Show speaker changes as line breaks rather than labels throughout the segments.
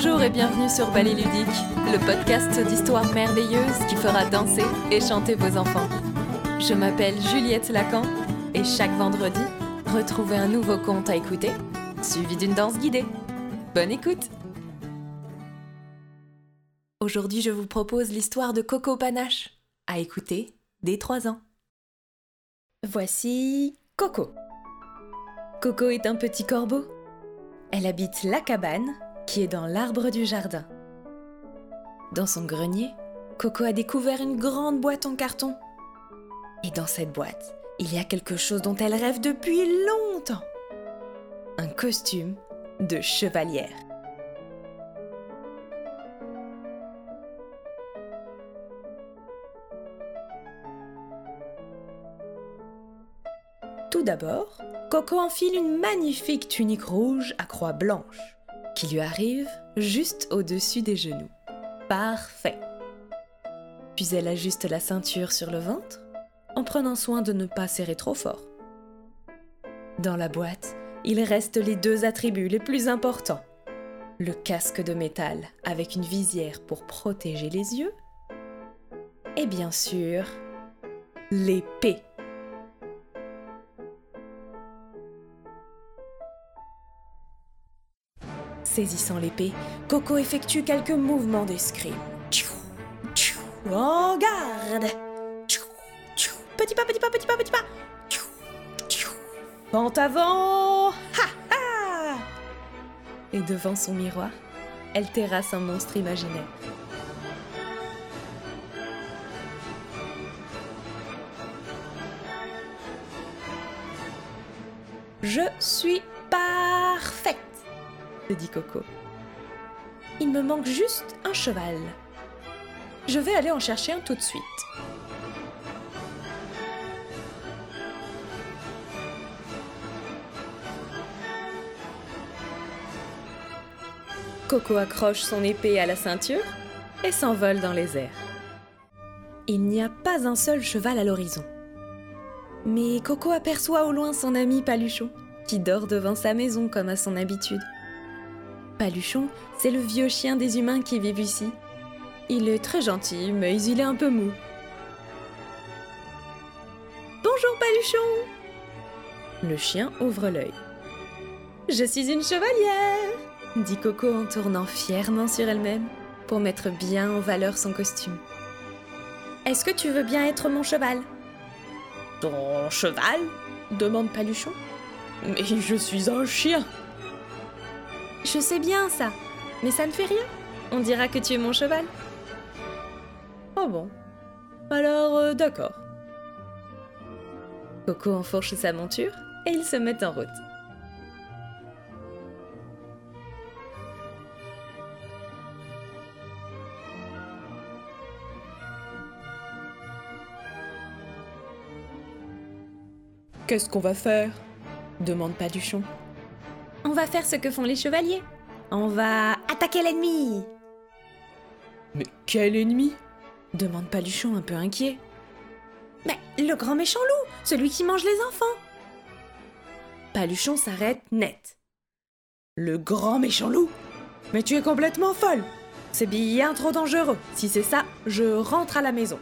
Bonjour et bienvenue sur Ballet Ludique, le podcast d'histoires merveilleuses qui fera danser et chanter vos enfants. Je m'appelle Juliette Lacan et chaque vendredi, retrouvez un nouveau conte à écouter, suivi d'une danse guidée. Bonne écoute Aujourd'hui, je vous propose l'histoire de Coco Panache, à écouter dès 3 ans. Voici Coco. Coco est un petit corbeau. Elle habite la cabane qui est dans l'arbre du jardin. Dans son grenier, Coco a découvert une grande boîte en carton. Et dans cette boîte, il y a quelque chose dont elle rêve depuis longtemps. Un costume de chevalière. Tout d'abord, Coco enfile une magnifique tunique rouge à croix blanche qui lui arrive juste au-dessus des genoux. Parfait. Puis elle ajuste la ceinture sur le ventre en prenant soin de ne pas serrer trop fort. Dans la boîte, il reste les deux attributs les plus importants. Le casque de métal avec une visière pour protéger les yeux et bien sûr l'épée. Saisissant l'épée, Coco effectue quelques mouvements d'escrime. En garde Petit pas, petit pas, petit pas, petit pas Pente avant Ha ha Et devant son miroir, elle terrasse un monstre imaginaire. Je suis dit Coco. Il me manque juste un cheval. Je vais aller en chercher un tout de suite. Coco accroche son épée à la ceinture et s'envole dans les airs. Il n'y a pas un seul cheval à l'horizon. Mais Coco aperçoit au loin son ami Paluchon, qui dort devant sa maison comme à son habitude. Paluchon, c'est le vieux chien des humains qui vivent ici. Il est très gentil, mais il est un peu mou. Bonjour Paluchon Le chien ouvre l'œil. Je suis une chevalière dit Coco en tournant fièrement sur elle-même pour mettre bien en valeur son costume. Est-ce que tu veux bien être mon cheval? Ton cheval? demande Paluchon. Mais je suis un chien je sais bien ça, mais ça ne fait rien. On dira que tu es mon cheval. Oh bon. Alors, euh, d'accord. Coco enfourche sa monture et ils se mettent en route. Qu'est-ce qu'on va faire? Demande Paduchon. On va faire ce que font les chevaliers. On va attaquer l'ennemi.
Mais quel ennemi?
Demande Paluchon un peu inquiet. Mais le grand méchant loup, celui qui mange les enfants. Paluchon s'arrête net.
Le grand méchant loup Mais tu es complètement folle
C'est bien trop dangereux. Si c'est ça, je rentre à la maison.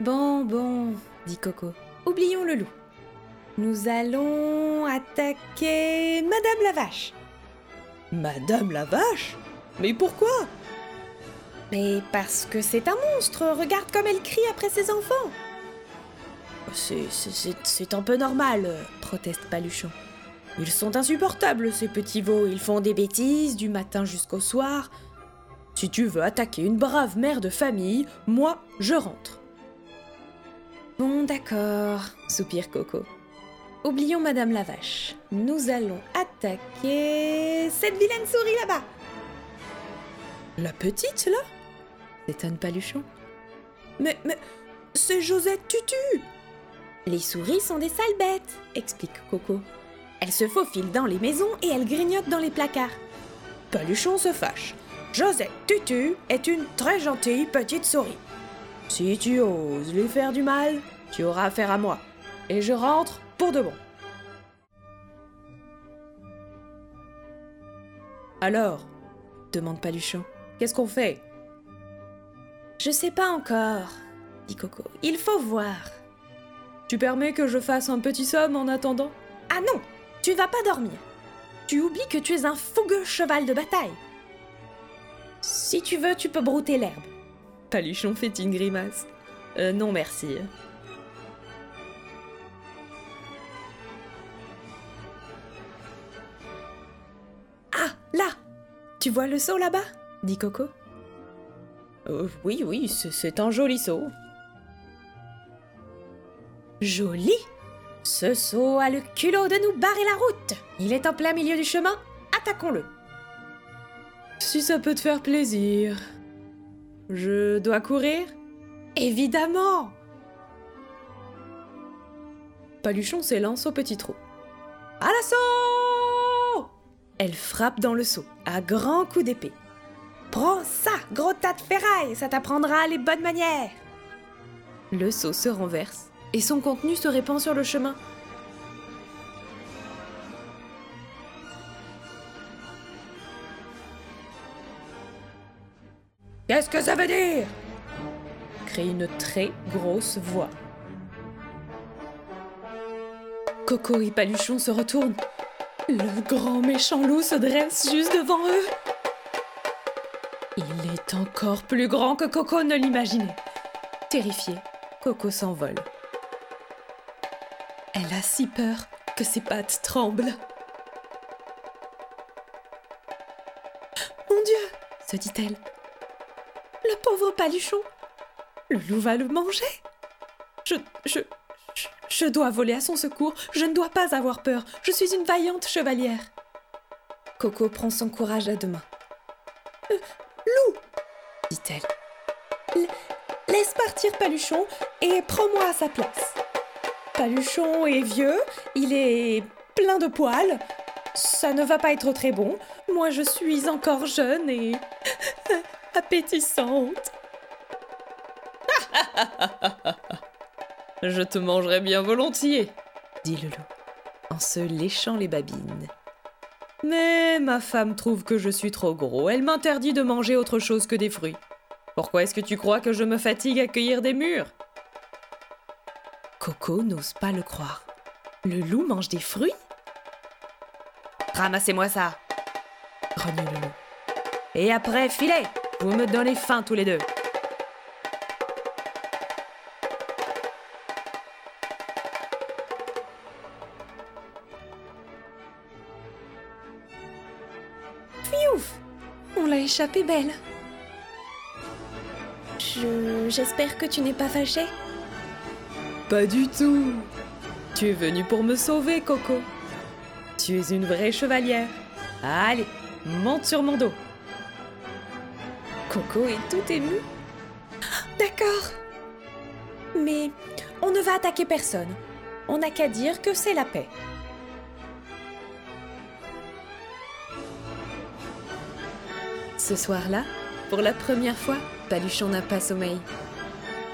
Bon, bon, dit Coco. Oublions le loup. Nous allons attaquer Madame la Vache.
Madame la Vache Mais pourquoi?
Mais parce que c'est un monstre. Regarde comme elle crie après ses enfants.
C'est un peu normal, proteste Paluchon. Ils sont insupportables, ces petits veaux. Ils font des bêtises du matin jusqu'au soir. Si tu veux attaquer une brave mère de famille, moi, je rentre.
Bon, d'accord, soupire Coco. Oublions Madame la Vache. Nous allons attaquer cette vilaine souris là-bas.
La petite là?
S'étonne Paluchon.
Mais, mais, c'est Josette Tutu
Les souris sont des sales bêtes, explique Coco. Elles se faufilent dans les maisons et elles grignotent dans les placards.
Paluchon se fâche. Josette Tutu est une très gentille petite souris. Si tu oses lui faire du mal, tu auras affaire à moi. Et je rentre pour de bon. Alors demande Paluchon. Qu'est-ce qu'on fait?
Je sais pas encore, dit Coco. Il faut voir.
Tu permets que je fasse un petit somme en attendant?
Ah non Tu vas pas dormir. Tu oublies que tu es un fougueux cheval de bataille. Si tu veux, tu peux brouter l'herbe.
Paluchon fait une grimace. Euh, non merci.
Là Tu vois le seau là-bas? dit Coco.
Euh, oui, oui, c'est un joli seau.
Joli? Ce seau a le culot de nous barrer la route. Il est en plein milieu du chemin. Attaquons-le.
Si ça peut te faire plaisir. Je dois courir?
Évidemment
Paluchon s'élance au petit trou.
À l'assaut
Elle frappe dans le seau, à grands coups d'épée.
Prends ça, gros tas de ferraille, ça t'apprendra les bonnes manières.
Le seau se renverse et son contenu se répand sur le chemin.
Qu'est-ce que ça veut dire?
Crie une très grosse voix. Coco et Paluchon se retournent. Le grand méchant loup se dresse juste devant eux. Il est encore plus grand que Coco ne l'imaginait. Terrifié, Coco s'envole. Elle a si peur que ses pattes tremblent. Mon Dieu se dit-elle. Le pauvre paluchon Le loup va le manger Je. Je. Je, dois voler à son secours. Je ne dois pas avoir peur. Je suis une vaillante chevalière. Coco prend son courage à deux mains. Euh, loup dit-elle. Laisse partir Paluchon et prends-moi à sa place. Paluchon est vieux, il est plein de poils. Ça ne va pas être très bon. Moi, je suis encore jeune et appétissante. je te mangerai bien volontiers, dit le loup, en se léchant les babines. Mais ma femme trouve que je suis trop gros. Elle m'interdit de manger autre chose que des fruits. Pourquoi est-ce que tu crois que je me fatigue à cueillir des murs? Coco n'ose pas le croire. Le loup mange des fruits? Ramassez-moi ça grogne le loup. Et après, filez Vous me donnez faim tous les deux
échappé belle. Je... J'espère que tu n'es pas fâché
Pas du tout Tu es venu pour me sauver, Coco. Tu es une vraie chevalière. Allez, monte sur mon dos. Coco est tout ému.
D'accord. Mais on ne va attaquer personne. On n'a qu'à dire que c'est la paix.
Ce soir-là, pour la première fois, Paluchon n'a pas sommeil.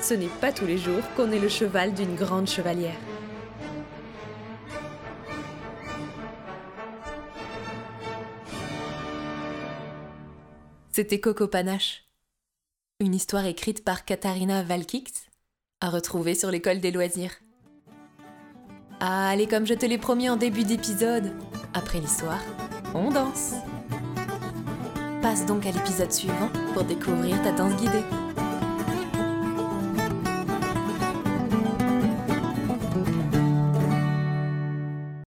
Ce n'est pas tous les jours qu'on est le cheval d'une grande chevalière. C'était Coco Panache, une histoire écrite par Katharina Valkix, à retrouver sur l'école des loisirs. Ah, allez, comme je te l'ai promis en début d'épisode, après l'histoire, on danse. Passe donc à l'épisode suivant pour découvrir ta danse guidée.